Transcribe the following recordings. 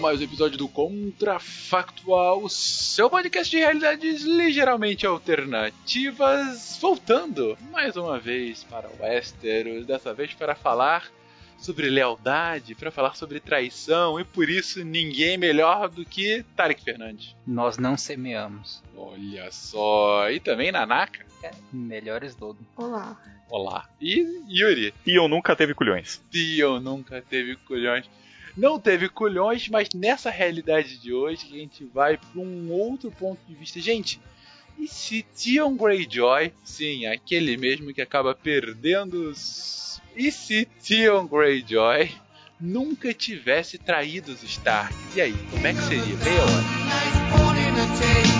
A mais um episódio do Contrafactual, seu podcast de realidades ligeiramente alternativas, voltando mais uma vez para Westeros, dessa vez para falar sobre lealdade, para falar sobre traição, e por isso ninguém melhor do que Tarek Fernandes. Nós não semeamos. Olha só, e também Nanaka. É, melhores do. Olá. Olá. E Yuri. E eu nunca teve culhões. E eu nunca teve culhões não teve culhões, mas nessa realidade de hoje a gente vai para um outro ponto de vista. Gente, e se Theon Greyjoy, sim, aquele mesmo que acaba perdendo os... E se Theon Greyjoy nunca tivesse traído os Starks? E aí, como é que seria? Meia hora.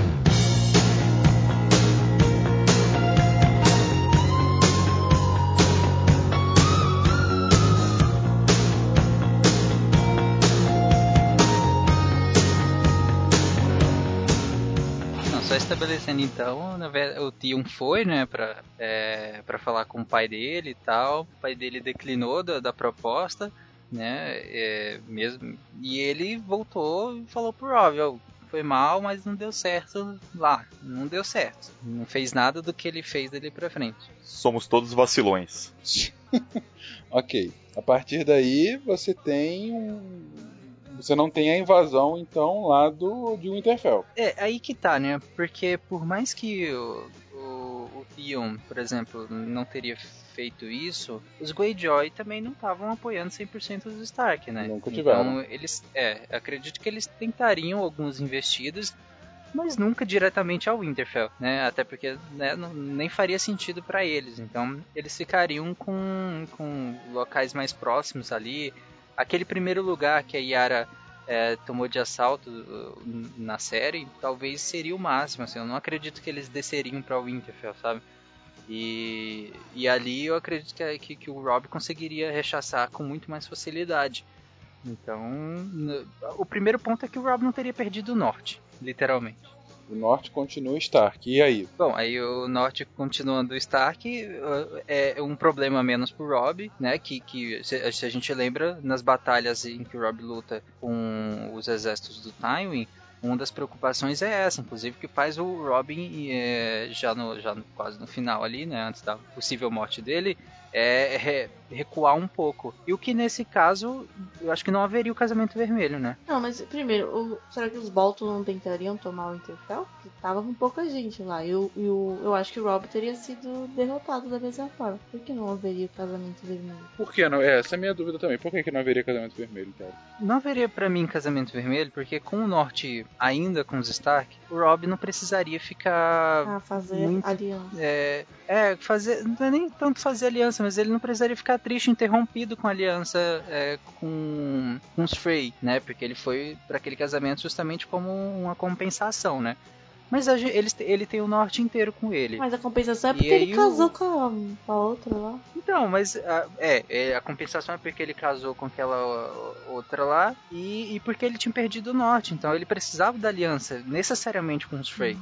Estabelecendo então, o Tion foi, né, pra, é, pra falar com o pai dele e tal. O pai dele declinou da, da proposta, né, é, mesmo. E ele voltou e falou pro Rob, ó, foi mal, mas não deu certo lá. Não deu certo. Não fez nada do que ele fez dali pra frente. Somos todos vacilões. ok. A partir daí você tem um você não tem a invasão, então, lá do, de Winterfell. É, aí que tá, né? Porque por mais que o, o, o Theon, por exemplo, não teria feito isso, os Greyjoy também não estavam apoiando 100% os Stark, né? Nunca tiveram. Então, eles, é, acredito que eles tentariam alguns investidos, mas nunca diretamente ao Winterfell, né? Até porque né, não, nem faria sentido para eles. Então, eles ficariam com, com locais mais próximos ali, aquele primeiro lugar que a Yara é, tomou de assalto uh, na série, talvez seria o máximo. Assim, eu não acredito que eles desceriam para o Winterfell, sabe? E, e ali eu acredito que, que, que, o Rob conseguiria rechaçar com muito mais facilidade. Então, o primeiro ponto é que o Rob não teria perdido o norte, literalmente. O norte continua Stark. E aí? Bom, aí o norte continuando Stark uh, é um problema menos pro Rob, né? Que, que se, se, a gente lembra, nas batalhas em que o Rob luta com os exércitos do Tywin, uma das preocupações é essa, inclusive que faz o Robin é, já, no, já no, quase no final ali, né? Antes da possível morte dele, é, é recuar um pouco. E o que nesse caso, eu acho que não haveria o casamento vermelho, né? Não, mas primeiro, o- será que os Bolton não tentariam tomar o Interfell? Porque tava com pouca gente lá. E, o- e o- eu acho que o Rob teria sido derrotado da mesma forma. Por que não haveria o casamento vermelho? Por que não? É, essa é a minha dúvida também. Por que, que não haveria casamento vermelho, cara? Não haveria pra mim casamento vermelho, porque com o norte ainda com os Stark, o Rob não precisaria ficar. Ah, fazer muito- aliança. É, é, fazer. Não é nem tanto fazer aliança, mas ele não precisaria ficar triste, interrompido com a aliança é, com, com os Frey, né? Porque ele foi para aquele casamento justamente como uma compensação, né? Mas ele, ele tem o norte inteiro com ele. Mas a compensação é porque ele o- casou com, a, com a outra lá. Então, mas a, é, é, a compensação é porque ele casou com aquela outra lá e, e porque ele tinha perdido o norte. Então ele precisava da aliança necessariamente com os Frey.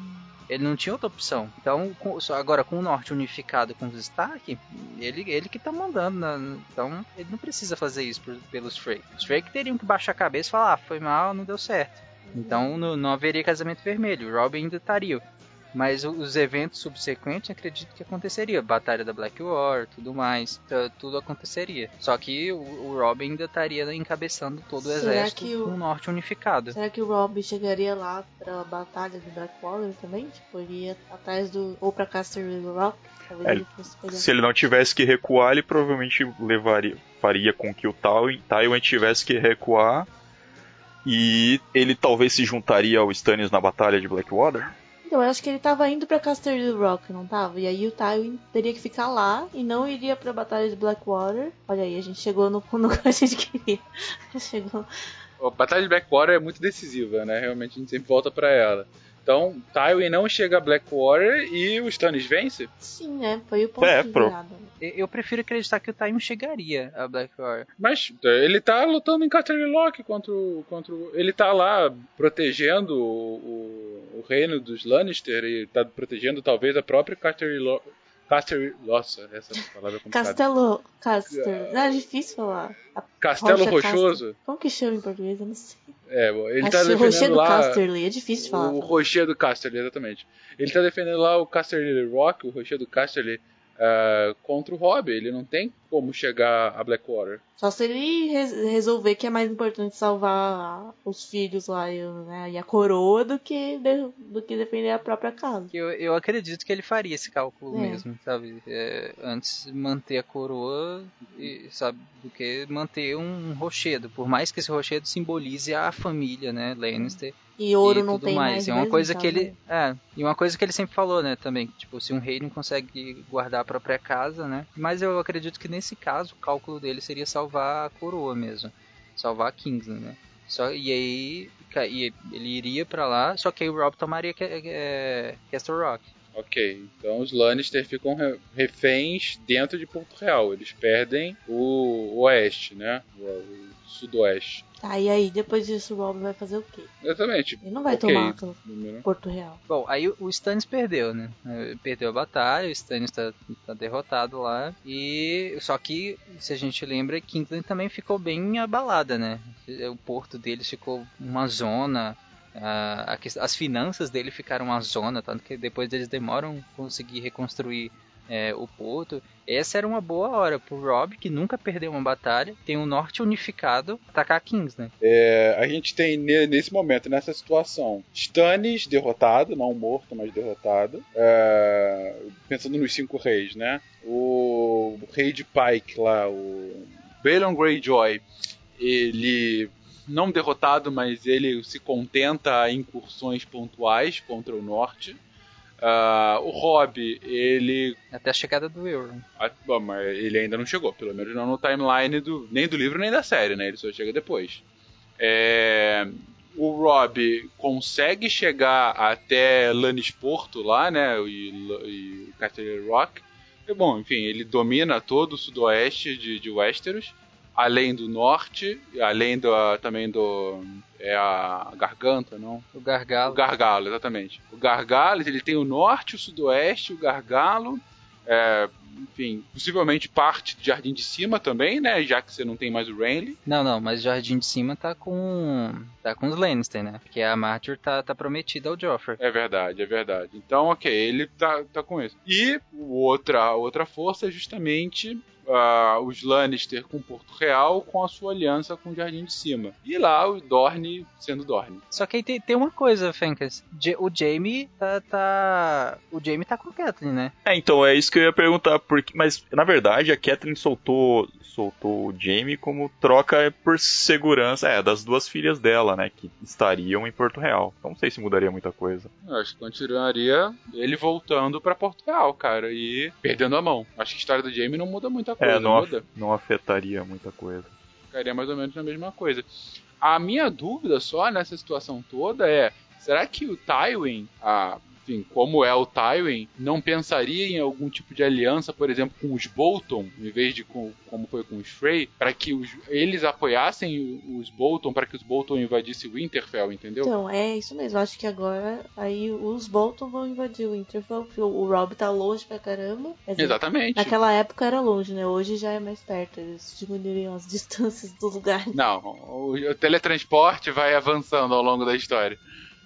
Ele não tinha outra opção. Então, com- agora com o norte unificado com os Stark, ele, ele que tá mandando. na- então, ele não precisa fazer isso por- pelos Frey. Os Frey que teriam que baixar a cabeça e falar: ah, foi mal, não deu certo. Então, não, não haveria casamento vermelho. O Robin ainda estaria. Mas os eventos subsequentes acredito que aconteceria. Batalha da Black War, tudo mais. Tudo aconteceria. Só que o, Robin ainda estaria encabeçando todo o Será exército que o- com o norte unificado. Será que o Rob chegaria lá pra batalha do Blackwater também? Tipo, ele ia atrás do. ou pra Castle Rock? Talvez É, ele. Se ele não tivesse que recuar, ele provavelmente levaria, faria com que o Tywin, Tywin tivesse que recuar e ele talvez se juntaria ao Stannis na batalha de Blackwater. Então, eu acho que ele tava indo pra Castle Rock, não tava? E aí o Tywin teria que ficar lá e não iria pra batalha de Blackwater. Olha aí, a gente chegou no, no que a gente queria. chegou. A Batalha de Blackwater é muito decisiva, né? Realmente a gente sempre volta pra ela. Então, Tywin não chega a Blackwater e o Stannis vence? Sim, né? Foi o ponto É, de pro-. Eu prefiro acreditar que o Time chegaria a Blackwater. Mas é, ele tá lutando em Casterly Lock contra o, contra o- Ele tá lá protegendo o, o, o reino dos Lannister e tá protegendo talvez a própria Casterly Lock. Casterly... Nossa, essa palavra é complicada. Castelo. Castle. Não, é difícil falar. A Castelo Rocha Rochoso. Como que chama em português? Eu não sei. É, bom, ele Acho tá defendendo do lá... Casterly. É difícil de falar. O Rocher do Casterly, exatamente. Ele tá defendendo lá o Casterly Rock, o Rocher do Casterly, ah, contra o Robb. Ele não tem como chegar a Blackwater. Só se ele res- resolver que é mais importante salvar os filhos lá e, né, e a coroa do que, de- do que defender a própria casa. Eu, eu acredito que ele faria esse cálculo É. mesmo, sabe? É, antes manter a coroa, e, sabe, do que manter um rochedo. Por mais que esse rochedo simbolize a família, né, Lannister. E ouro e não tudo tem mais. mais. E uma mesmo, coisa que ele, né? é, e uma coisa que ele sempre falou, né, também, tipo, se um rei não consegue guardar a própria casa, né? Mas eu acredito que nesse caso o cálculo dele seria salvar a coroa mesmo, salvar a Kingsland, né? Só e aí e ele iria pra lá, só que aí o Rob tomaria é, Castle Rock. Ok, então os Lannister ficam re- reféns dentro de Porto Real. Eles perdem o oeste, né? O, o sudoeste. Tá, e aí, depois disso, o Rob vai fazer o quê? Exatamente. Ele não vai Ok. tomar aquela. Porto Real. Bom, aí o- Stannis perdeu, né? Perdeu a batalha, o Stannis tá, tá derrotado lá. E só que, se a gente lembra, Kingsland também ficou bem abalada, né? O porto deles ficou uma zona. a- a as finanças dele ficaram uma zona, tanto que depois eles demoram a conseguir reconstruir eh, o porto. Essa era uma boa hora pro Rob, que nunca perdeu uma batalha, tem o norte unificado, atacar Kingsland. É, a gente tem ne- nesse momento, nessa situação, Stannis derrotado, não morto, mas derrotado. É, pensando nos cinco reis, né? O rei de Pike lá, o Balon Greyjoy, ele não derrotado, mas ele se contenta a incursões pontuais contra o norte. Ah, o Robb, ele Até a chegada do Euron. ah, bom, mas ele ainda não chegou, pelo menos não no timeline do, nem do livro nem da série, né? Ele só chega depois. É, o Rob consegue chegar até Lannisporto lá, né? E, e Castle Rock. E, bom, enfim, ele domina todo o sudoeste de, de Westeros, além do norte, além do, também do é a garganta, não? O Gargalo. O gargalo, exatamente. O gargalo, ele tem o norte, o sudoeste, o gargalo, é, enfim, possivelmente parte do Jardim de Cima também, né? Já que você não tem mais o Renly. Não, não, mas o Jardim de Cima tá com. tá com os Lannister, né? Porque a Martyr tá, tá prometida ao Joffrey. É verdade, é verdade. Então, ok, ele tá, tá com isso. E outra, outra força é justamente ah, os Lannister com Porto Real com a sua aliança com o Jardim de Cima. E lá o Dorne sendo Dorne. Só que aí tem, tem uma coisa, Fencas. Ja- O Jamie tá, tá. O Jamie tá com a Kathleen, né? É, então, é isso que eu ia perguntar, porque, mas na verdade a Catherine soltou, soltou o Jamie como troca por segurança, é, das duas filhas dela, né, que estariam em Porto Real. Então não sei se mudaria muita coisa. Eu acho que continuaria ele voltando pra Porto Real, cara, e perdendo a mão. Acho que a história do Jamie não muda muita coisa, É, não, muda? não afetaria muita coisa. Ficaria mais ou menos na mesma coisa. A minha dúvida só nessa situação toda é: será que o Tywin, ah, enfim, como é o Tywin, não pensaria em algum tipo de aliança, por exemplo, com os Bolton, em vez de com, como foi com os Frey, para que os- eles apoiassem os Bolton, para que os Bolton invadissem Winterfell, entendeu? Então, é isso mesmo. Acho que agora aí os Bolton vão invadir o Winterfell. porque O Rob tá longe pra caramba. Dizer, Exatamente. Naquela época era longe, né? Hoje já é mais perto. Eles diminuiriam as distâncias do lugar. Não, o, o teletransporte vai avançando ao longo da história.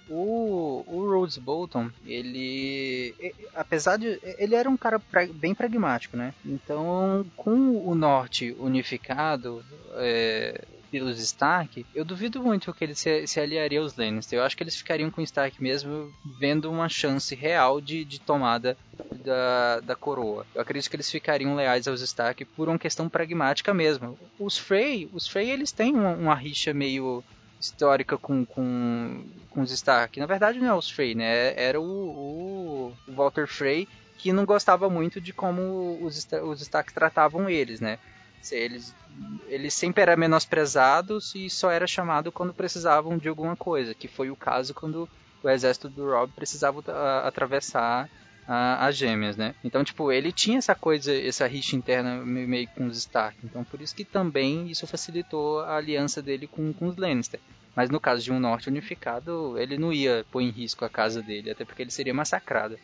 O, o Rose Bolton, ele. Apesar de. Ele era um cara pra- bem pragmático, né? Então, com o norte unificado é, pelos Stark, eu duvido muito que ele se, se aliaria aos Lannister. Eu acho que eles ficariam com o Stark mesmo, vendo uma chance real de, de tomada da, da coroa. Eu acredito que eles ficariam leais aos Stark por uma questão pragmática mesmo. Os Frey, os Frey eles têm uma, uma rixa meio histórica com, com, com os Stark. Na verdade não é os Frey, né? Era o, o, Walter Frey que não gostava muito de como os, os Stark tratavam eles, né? Eles, eles sempre eram menosprezados e só era chamado quando precisavam de alguma coisa, que foi o caso quando o exército do Rob precisava a- atravessar a- as gêmeas, né? Então, tipo, ele tinha essa coisa, essa rixa interna me- meio com os Stark. Então, por isso que também isso facilitou a aliança dele com, com os Lannister. Mas no caso de um norte unificado, ele não ia pôr em risco a casa dele, até porque ele seria massacrado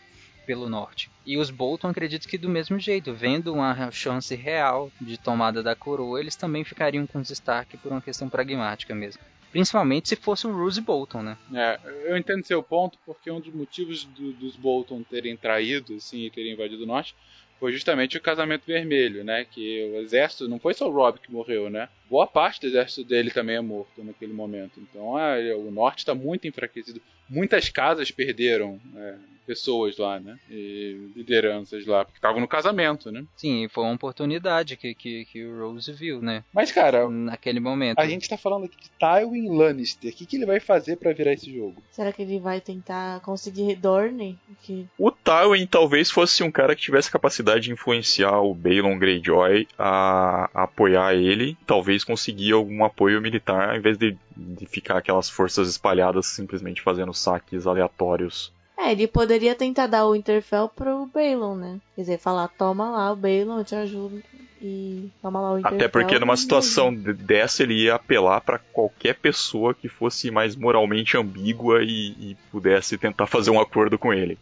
pelo norte. E os Bolton acredito que do mesmo jeito, vendo uma chance real de tomada da coroa, eles também ficariam com os Stark por uma questão pragmática mesmo. Principalmente se fosse o Roose Bolton, né? É, eu entendo seu ponto, porque um dos motivos do- dos Bolton terem traído, assim, e terem invadido o norte, foi justamente o casamento vermelho, né? Que o exército, não foi só o Rob que morreu, né? Boa parte do exército dele também é morto naquele momento. Então, ah, o norte está muito enfraquecido. Muitas casas perderam é, pessoas lá, né? E lideranças lá, porque estavam no casamento, né? Sim, foi uma oportunidade que, que, que o Rose viu, né? Mas, cara, Naquele momento. a gente tá falando aqui de Tywin Lannister. O que, que ele vai fazer pra virar esse jogo? Será que ele vai tentar conseguir Dorne? Que O Tywin talvez fosse um cara que tivesse capacidade de influenciar o Balon Greyjoy a, a apoiar ele, talvez conseguir algum apoio militar, em vez de, de ficar aquelas forças espalhadas simplesmente fazendo saques aleatórios. É, ele poderia tentar dar o Winterfell pro Balon, né? Quer dizer, falar, toma lá o Balon, eu te ajudo. E toma lá o Winterfell. Até porque numa situação de- dessa ele ia apelar pra qualquer pessoa que fosse mais moralmente ambígua e, e pudesse tentar fazer um acordo com ele.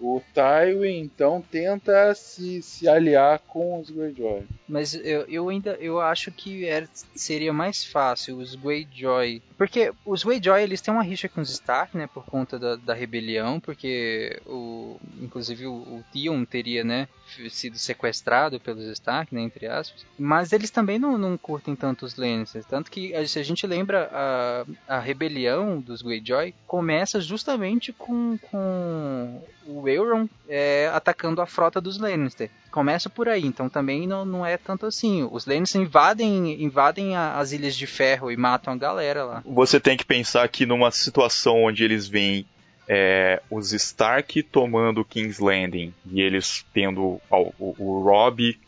O Tywin, então, tenta se, se aliar com os Greyjoy. Mas eu, eu ainda eu acho que era- seria mais fácil os Greyjoy. Porque os Greyjoy eles têm uma rixa com os Stark, né? Por conta da, da rebelião. Porque o. Inclusive o, o Theon teria, né? Sido sequestrado pelos Stark, né? Entre aspas. Mas eles também não, não curtem tanto os Lannisters. Tanto que se a gente lembra a, a rebelião dos Greyjoy começa justamente com, com o Euron é, atacando a frota dos Lannister. Começa por aí, então também não, não é tanto assim. Os Lannister invadem, invadem a- as Ilhas de Ferro e matam a galera lá. Você tem que pensar que numa situação onde eles veem é, os Stark tomando King's Landing e eles tendo ó, o, o Robb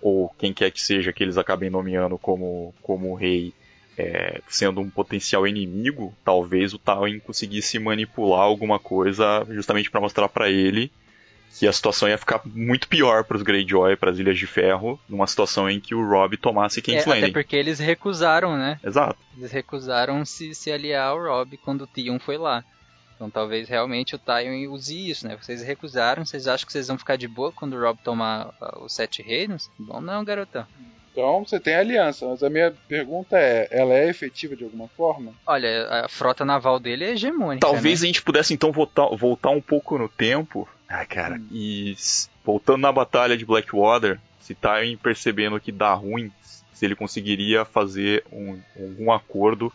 ou quem quer que seja que eles acabem nomeando como, como rei é, sendo um potencial inimigo, talvez o Tywin conseguisse manipular alguma coisa justamente para mostrar para ele que a situação ia ficar muito pior para os Greyjoy, para as Ilhas de Ferro, numa situação em que o Robb tomasse É, King's até Landing. porque eles recusaram, né? Exato. Eles recusaram se, se aliar ao Robb quando o Theon foi lá. Então talvez realmente o Tywin use isso, né? Vocês recusaram, vocês acham que vocês vão ficar de boa quando o Robb tomar ah, os Sete Reinos? Bom não, garotão. Então, você tem aliança, mas a minha pergunta é, ela é efetiva de alguma forma? Olha, a frota naval dele é hegemônica, Talvez né? a gente pudesse então voltar, voltar um pouco no tempo. Ah, cara. E s- voltando na batalha de Blackwater, se Tywin percebendo que dá ruim, se ele conseguiria fazer um, um acordo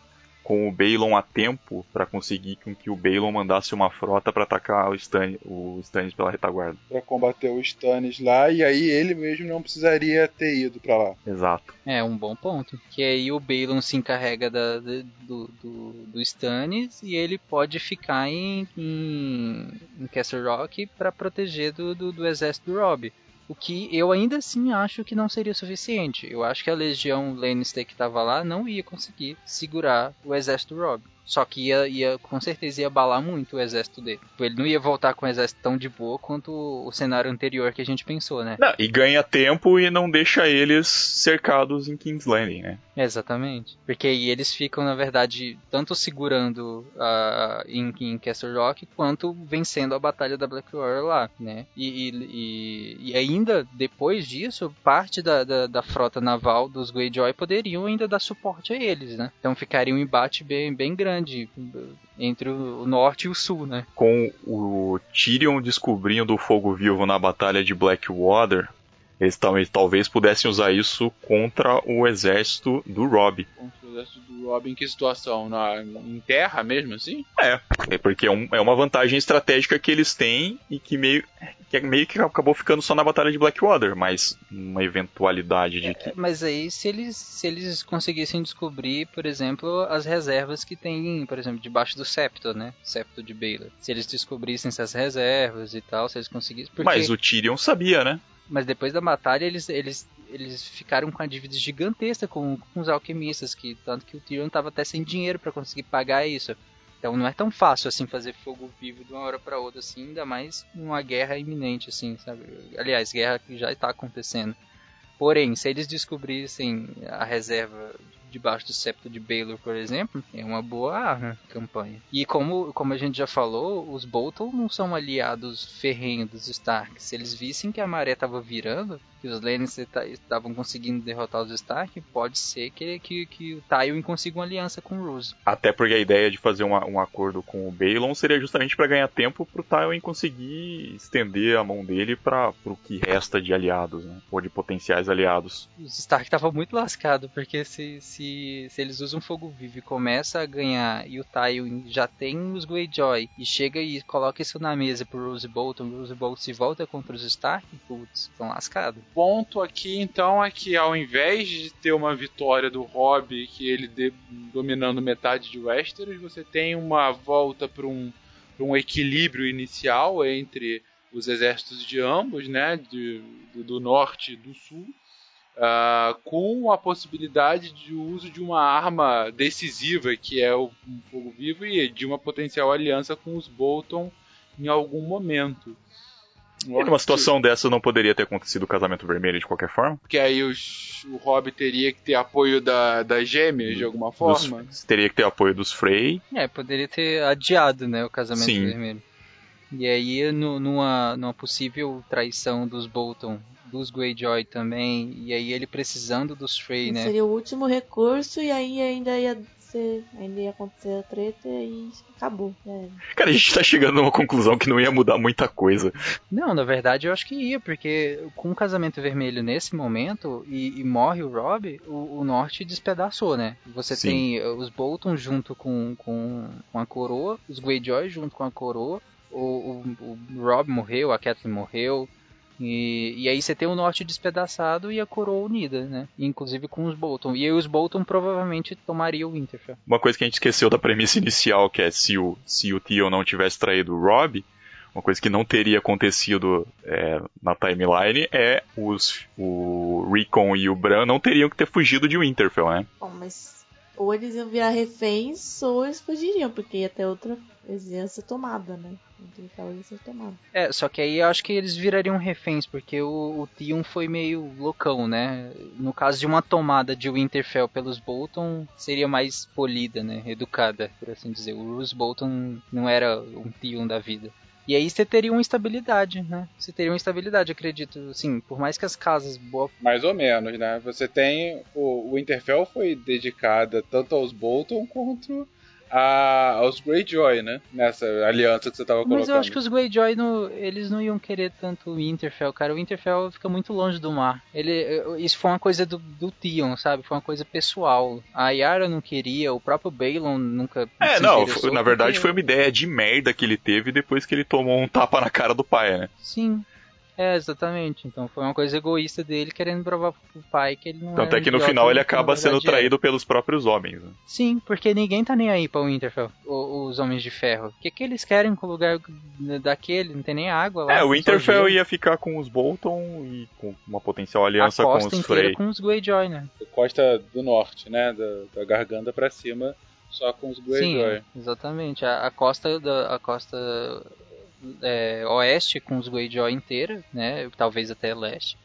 com o Balon a tempo para conseguir com que o Balon mandasse uma frota para atacar o, Stan, o Stannis pela retaguarda. Para combater o Stannis lá e aí ele mesmo não precisaria ter ido para lá. Exato. É um bom ponto. Que aí o Balon se encarrega da, do, do, do Stannis e ele pode ficar em, em, em Castle Rock para proteger do, do, do exército do Robb. O que eu ainda assim acho que não seria suficiente. Eu acho que a legião Lannister que estava lá não ia conseguir segurar o exército Robb. Só que ia, ia, com certeza ia abalar muito o exército dele. Tipo, ele não ia voltar com o exército tão de boa quanto o cenário anterior que a gente pensou, né? Não, e ganha tempo e não deixa eles cercados em King's Landing, né? Exatamente. Porque aí eles ficam, na verdade, tanto segurando uh, em, em Castle Rock, quanto vencendo a batalha da Blackwater lá, né? E, e, e ainda, depois disso, parte da, da, da, frota naval dos Greyjoy poderiam ainda dar suporte a eles, né? Então ficaria um embate bem, bem grande entre o norte e o sul, né? Com o Tyrion descobrindo o fogo vivo na batalha de Blackwater, eles talvez, talvez pudessem usar isso contra o exército do Robb. Contra o exército em que situação? Na, em terra mesmo, assim? É, é porque é, um, é uma vantagem estratégica que eles têm e que meio que é meio que acabou ficando só na batalha de Blackwater, mas uma eventualidade de que... É, mas aí se eles se eles conseguissem descobrir, por exemplo, as reservas que tem, por exemplo, debaixo do septo, né? Septo de Baylor. Se eles descobrissem essas reservas e tal, se eles conseguissem... Porque... Mas o Tyrion sabia, né? Mas depois da batalha eles, eles, eles ficaram com a dívida gigantesca com, com os alquimistas, que tanto que o Tyrion estava até sem dinheiro para conseguir pagar isso. Então não é tão fácil assim fazer fogo vivo de uma hora para outra assim, ainda mais numa guerra iminente assim, sabe? Aliás, guerra que já está acontecendo. Porém, se eles descobrissem a reserva debaixo do septo de Baylor, por exemplo, é uma boa arma campanha. E como, como a gente já falou, os Bolton não são aliados ferrenhos dos Stark. Se eles vissem que a maré estava virando, que os Lannister estavam conseguindo derrotar os Stark, pode ser que, que, que o Tywin consiga uma aliança com o Roose. Até porque a ideia de fazer um, um acordo com o Balon seria justamente para ganhar tempo pro Tywin conseguir estender a mão dele para o que resta de aliados, né? ou de potenciais aliados. Os Stark estavam muito lascados, porque se, se, se eles usam fogo vivo e começa a ganhar e o Tywin já tem os Greyjoy e chega e coloca isso na mesa pro Roose Bolton, o Roose Bolton se volta contra os Stark, putz, estão lascados ponto aqui então é que ao invés de ter uma vitória do Robb, que ele de, dominando metade de Westeros, você tem uma volta para um, um equilíbrio inicial entre os exércitos de ambos, né, de, do, do norte e do sul, uh, com a possibilidade de uso de uma arma decisiva, que é o um fogo vivo, e de uma potencial aliança com os Bolton em algum momento. E numa situação dessa não poderia ter acontecido o casamento vermelho de qualquer forma? Porque aí os, o Rob teria que ter apoio da, das gêmeas de alguma forma? Dos, teria que ter apoio dos Frey. É, poderia ter adiado né, o casamento Sim. vermelho. E aí, no, numa, numa possível traição dos Bolton, dos Greyjoy também, e aí ele precisando dos Frey, né? Seria o último recurso e aí ainda ia acontecer, ainda ia acontecer a treta e acabou. É. Cara, a gente tá chegando a uma conclusão que não ia mudar muita coisa. Não, na verdade eu acho que ia, porque com o casamento vermelho nesse momento e, e morre o Rob, o, o, norte despedaçou, né? Você Sim. tem os Bolton junto com, com, com a coroa, os Greyjoy junto com a coroa, o, o, o Rob morreu, a Catelyn morreu, e, e aí você tem o norte despedaçado e a coroa unida, né? Inclusive com os Bolton. E aí os Bolton provavelmente tomariam o Winterfell. Uma coisa que a gente esqueceu da premissa inicial, que é se o, se o Theon não tivesse traído o Robb, uma coisa que não teria acontecido é, na timeline é os, o Rickon e o Bran não teriam que ter fugido de Winterfell, né? Bom, mas ou eles iam virar reféns ou eles fugiriam, porque ia ter outra. Eles iam ser tomada, né? Tomada. É, só que aí eu acho que eles virariam reféns, porque o, o Tion foi meio loucão, né? No caso de uma tomada de Winterfell pelos Bolton, seria mais polida, né? Educada, por assim dizer. O Bruce Bolton não era um Tion da vida. E aí você teria uma estabilidade, né? Você teria uma estabilidade, acredito. Sim, por mais que as casas boa. Mais ou menos, né? Você tem. O, o Interfell foi dedicada tanto aos Bolton quanto a, aos Greyjoy, né? Nessa aliança que você tava colocando. Mas eu acho que os Greyjoy, não, eles não iam querer tanto o Winterfell, cara. O Winterfell fica muito longe do mar. Ele, isso foi uma coisa do, do Theon, sabe? Foi uma coisa pessoal. A Yara não queria, o próprio Balon nunca É, não, na verdade porque- foi uma ideia de merda que ele teve depois que ele tomou um tapa na cara do pai, né? Sim. É, exatamente. Então foi uma coisa egoísta dele querendo provar pro pai que ele não Tanto era é que no final ele acaba sendo era. traído pelos próprios homens. né? Sim, porque ninguém tá nem aí pra Winterfell, os Homens de Ferro. O que, que eles querem com o lugar daquele? Não tem nem água lá. É, o Winterfell ia ficar com os Bolton e com uma potencial aliança a com os Frey. com os Greyjoy, né? Costa do norte, né? Da, da garganta pra cima, só com os Sim, Greyjoy. é, exatamente. A, a costa da a costa é, oeste com os Greyjoy inteira, né? Talvez até leste.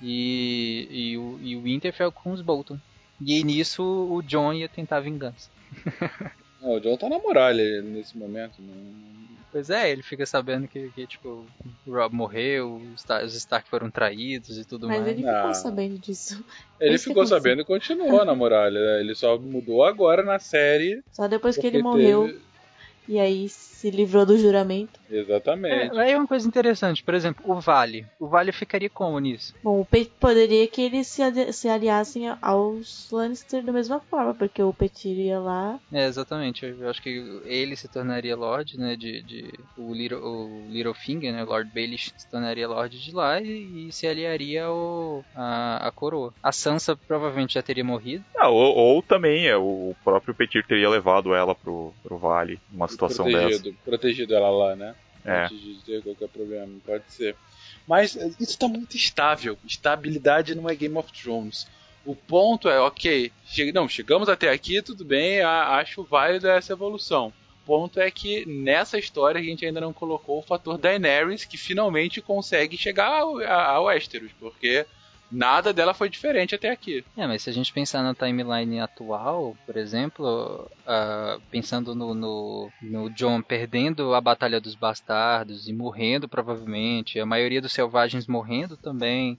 E, e, o, e o Winterfell com os Bolton. E aí, nisso o John ia tentar vingança. Não, o John tá na muralha nesse momento. Não... Pois é, ele fica sabendo que, que tipo, o Rob morreu, os Star- os Stark foram traídos e tudo Mas mais. ele Não. ficou sabendo disso. Ele Esse ficou sabendo e continuou na muralha. né? Ele só mudou agora na série. Só depois que ele morreu teve- e aí se livrou do juramento. Exatamente. É, aí é uma coisa interessante, por exemplo, o Vale. O Vale ficaria como nisso? Bom, o Pe poderia que eles se, se aliassem aos Lannister da mesma forma, porque o Petir ia lá. É, exatamente. Eu acho que ele se tornaria Lorde, né? De, de o, Little, o Littlefinger, né? Lord Baelish se tornaria Lorde de lá e, e se aliaria ao, a, a coroa. A Sansa provavelmente já teria morrido. Ah, ou, ou também é, o próprio Petir teria levado ela pro, pro vale, situação dessa. protegido, protegido ela lá, né? É. Antes de ter qualquer problema, pode ser. Mas eh, isso tá muito estável. Estabilidade não é Game of Thrones. O ponto é, ok, che não, chegamos até aqui, tudo bem, a- acho válida essa evolução. O ponto é que nessa história a gente ainda não colocou o fator Daenerys, que finalmente consegue chegar ao, a- ao Westeros, porque nada dela foi diferente até aqui. É, mas se a gente pensar na timeline atual, por exemplo, ah, pensando no, no, no John perdendo a Batalha dos Bastardos e morrendo provavelmente, a maioria dos selvagens morrendo também,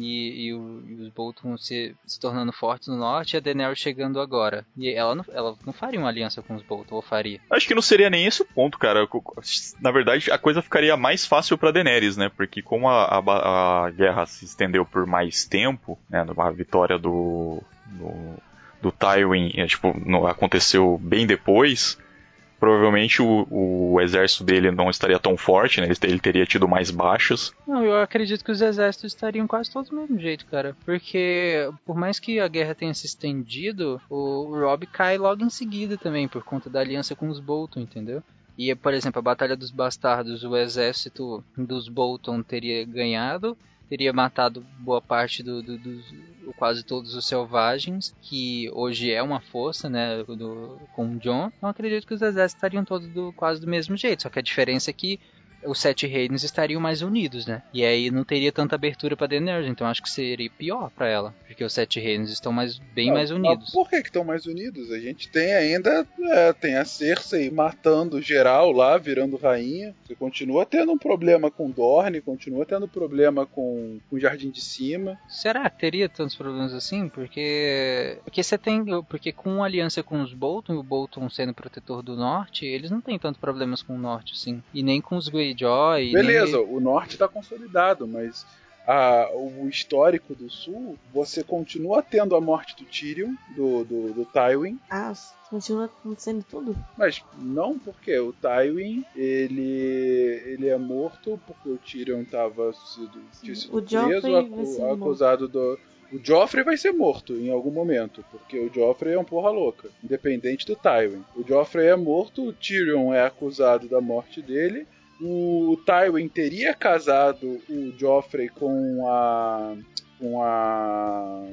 e, e o- e os Bolton se, se tornando fortes no norte, e a Daenerys chegando agora. E ela não, ela não faria uma aliança com os Bolton, ou faria? Acho que não seria nem esse o ponto, cara. Na verdade, a coisa ficaria mais fácil pra Daenerys, né? Porque como a, a a guerra se estendeu por mais tempo, né? A vitória do. do, do Tywin é, tipo, não- aconteceu bem depois. Provavelmente o, o exército dele não estaria tão forte, né? Ele, ele teria tido mais baixas. Não, eu acredito que os exércitos estariam quase todos do mesmo jeito, cara. Porque, por mais que a guerra tenha se estendido, o Rob cai logo em seguida também, por conta da aliança com os Bolton, entendeu? E, por exemplo, a Batalha dos Bastardos, o exército dos Bolton teria ganhado, teria matado boa parte do, do- dos ou quase todos os selvagens, que hoje é uma força, né, do, com o John. Então acredito que os exércitos estariam todos do, quase do mesmo jeito, só que a diferença é que os sete reinos estariam mais unidos, né? E aí não teria tanta abertura pra Daenerys, então acho que seria pior pra ela, porque os sete reinos estão mais bem Não, mais mas unidos. por que estão mais unidos? A gente tem ainda é, tem a Cersei matando geral lá, virando rainha. Você continua tendo um problema com Dorne, continua tendo problema com, com o Jardim de Cima. Será que teria tantos problemas assim? Porque porque você tem, porque com a aliança com os Bolton, e o Bolton sendo protetor do norte, eles não têm tanto problemas com o norte assim, e nem com os Greyjoy. Beleza, nem- o norte está consolidado, mas a- o histórico do sul, você continua tendo a morte do Tyrion, do, do, do Tywin, Ah, continua acontecendo tudo? mas não porque o Tywin ele, ele é morto porque o Tyrion estava sido, tinha sido O preso, acu- ser morto. acusado do. O Joffrey vai ser morto em algum momento, porque o Joffrey é um porra louca, independente do Tywin. O Joffrey é morto, o Tyrion é acusado da morte dele. O Tywin teria casado o Joffrey com a com a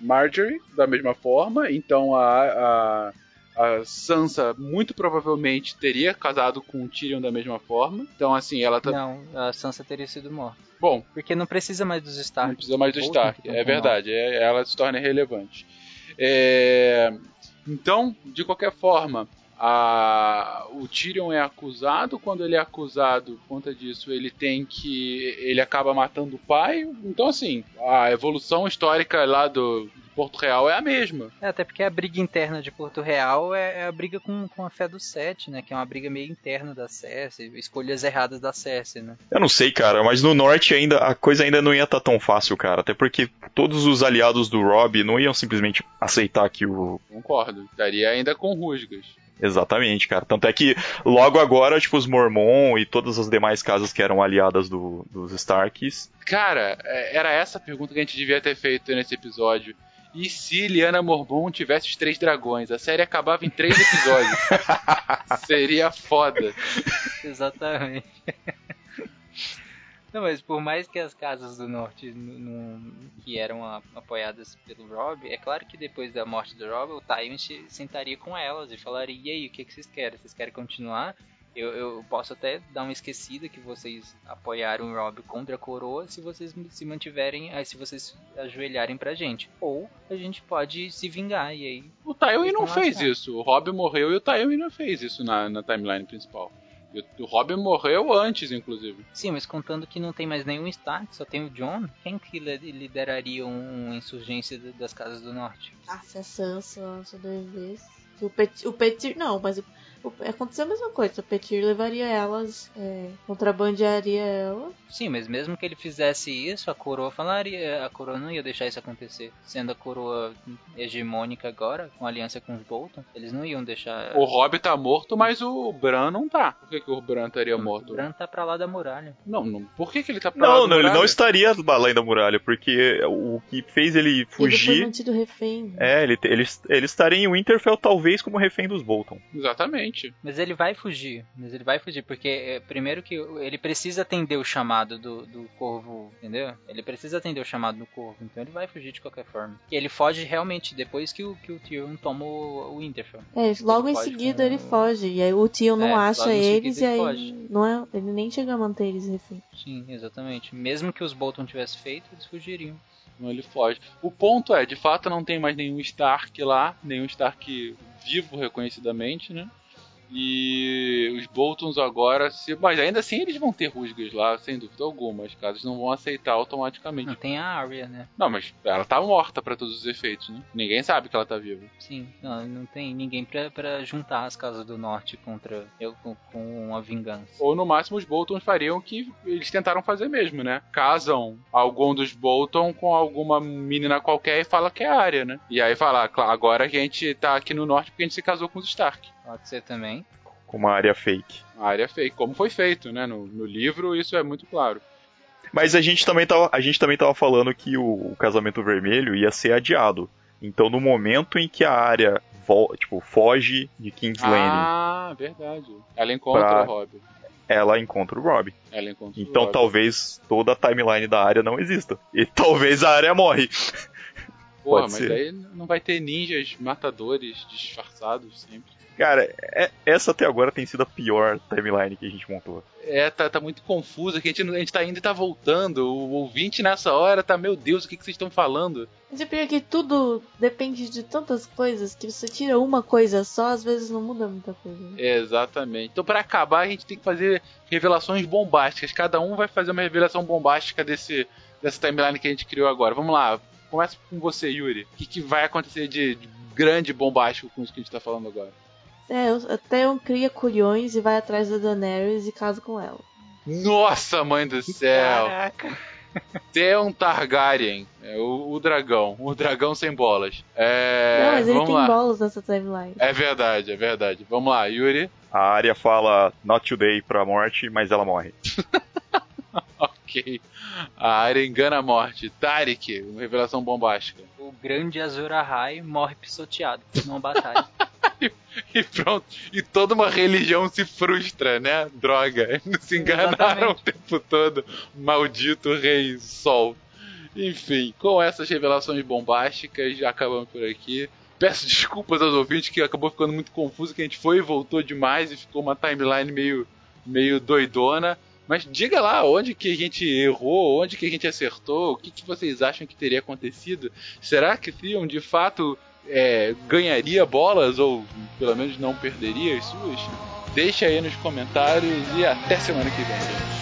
Marjorie da mesma forma, então a, a a Sansa muito provavelmente teria casado com o Tyrion da mesma forma. Então assim, ela tá Não, a Sansa teria sido morta. bom, Porque não precisa mais dos Stark. não precisa mais do Stark, é verdade, é- ela se torna irrelevante. É, então, de qualquer forma, a, o Tyrion é acusado, quando ele é acusado por conta disso, ele tem que. ele acaba matando o pai. Então, assim, a evolução histórica lá do, Porto Real é a mesma. É, até porque a briga interna de Porto Real é, é a briga com, com a fé do Sete, né? Que é uma briga meio interna da Cersei, escolhas erradas da Cersei, né? Eu não sei, cara, mas no norte ainda a coisa ainda não ia estar tá tão fácil, cara. Até porque todos os aliados do Rob não iam simplesmente aceitar que o. Concordo. Estaria ainda com rusgas. Exatamente, cara. Tanto é que logo agora, tipo, os Mormon e todas as demais casas que eram aliadas do, dos Starks. Cara, é, era essa a pergunta que a gente devia ter feito nesse episódio. E se Liana Mormon tivesse os três dragões? A série acabava em três episódios. Seria foda. Exatamente. Não, mas por mais que as casas do norte que eram a, apoiadas pelo Rob, é claro que depois da morte do Rob, o Tywin sentaria com elas e falaria: e aí, o que, que vocês querem? Vocês querem continuar? Eu, eu, posso até dar uma esquecida que vocês apoiaram o Rob contra a coroa se vocês se mantiverem, se vocês ajoelharem pra gente. Ou a gente pode se vingar e aí. O Tywin não fez isso. O Rob morreu e o Tywin não fez isso na, na timeline principal. O Robin morreu antes, inclusive. Sim, mas contando que não tem mais nenhum Stark, só tem o John, quem que lideraria uma insurgência das Casas do Norte? Ah, se a Sansa sobrevivesse. O Petir, o Petir não, mas o aconteceu a mesma coisa. O Petir levaria elas, é, contrabandearia ela. Sim, mas mesmo que ele fizesse isso, a coroa falaria, a coroa não ia deixar isso acontecer. Sendo a coroa hegemônica agora, com aliança com os Bolton, eles não iam deixar. O Robb tá morto, mas o Bran não tá. Por que, que o Bran estaria morto? O Bran tá pra lá da muralha. Não, não. Por que, que ele tá pra não, lá da não, muralha? ele não estaria além da muralha, porque o que fez ele fugir. Ele foi mantido refém. É, ele, ele, ele estaria em Winterfell talvez como refém dos Bolton. Exatamente. Mas ele vai fugir. Mas ele vai fugir, porque é, primeiro que ele precisa atender o chamado do, do corvo, entendeu? Ele precisa atender o chamado do corvo, então ele vai fugir de qualquer forma. E ele foge realmente depois que o, que o Tyrion toma o, o Winterfell. É, logo em seguida ele foge. E aí o Tyrion não é, acha eles e aí não é, ele nem chega a manter eles refém. Sim, exatamente. Mesmo que os Bolton tivessem feito, eles fugiriam. Não, ele foge. O ponto é, de fato não tem mais nenhum Stark lá, nenhum Stark vivo reconhecidamente, né? E os Boltons agora, se, mas ainda assim eles vão ter rusgas lá, sem dúvida alguma. As casas não vão aceitar automaticamente. Não tem a Arya, né? Não, mas ela tá morta para todos os efeitos, né? Ninguém sabe que ela tá viva. Sim, não, não tem ninguém para juntar as casas do norte contra eu com, com uma vingança. Ou no máximo os Boltons fariam o que eles tentaram fazer mesmo, né? Casam algum dos Bolton com alguma menina qualquer e fala que é a Arya, né? E aí fala, agora a gente tá aqui no norte porque a gente se casou com os Stark. Pode ser também. Com uma área fake. Uma área fake, como foi feito, né? No, no livro isso é muito claro. Mas a gente também tava, a gente também tava falando que o, o casamento vermelho ia ser adiado. Então no momento em que a área tipo, foge de King's Landing. Ah, verdade. Ela encontra pra... o Rob. Ela encontra o Rob. Ela encontra então Rob. talvez toda a timeline da área não exista. E talvez a área morre. Porra, Pode mas ser. aí não vai ter ninjas matadores disfarçados sempre. Cara, é- essa até agora tem sido a pior timeline que a gente montou. É, tá, tá muito confuso, que a gente, a gente tá indo e tá voltando. O ouvinte nessa hora tá, meu Deus, o que, que vocês estão falando? Mas é pior que tudo depende de tantas coisas que você tira uma coisa só, às vezes não muda muita coisa. né? Exatamente. Então, pra acabar, a gente tem que fazer revelações bombásticas. Cada um vai fazer uma revelação bombástica desse, dessa timeline que a gente criou agora. Vamos lá, começa com você, Yuri. O que, que vai acontecer de, de grande bombástico com isso que a gente tá falando agora? É, até um cria culhões e vai atrás da Daenerys e casa com ela. Nossa, mãe do céu! Caraca. Theon Targaryen, é, o, o dragão, o dragão sem bolas. É, não, mas ele vamos tem lá. bolas nessa timeline. É verdade, é verdade. Vamos lá, Yuri. A área fala not today pra morte, mas ela morre. Ok. A área engana a morte. Tarik, uma revelação bombástica. O grande Azor Ahai morre pisoteado numa batalha. E pronto. E toda uma religião se frustra, né? Droga. Se enganaram o tempo todo. Maldito Rei Sol. Enfim, com essas revelações bombásticas, já acabamos por aqui. Peço desculpas aos ouvintes que acabou ficando muito confuso, que a gente foi e voltou demais e ficou uma timeline meio, meio doidona. Mas diga lá onde que a gente errou, onde que a gente acertou, o que, que vocês acham que teria acontecido. Será que Theon de fato é, ganharia bolas ou pelo menos não perderia as suas? Deixa aí nos comentários e até semana que vem, gente.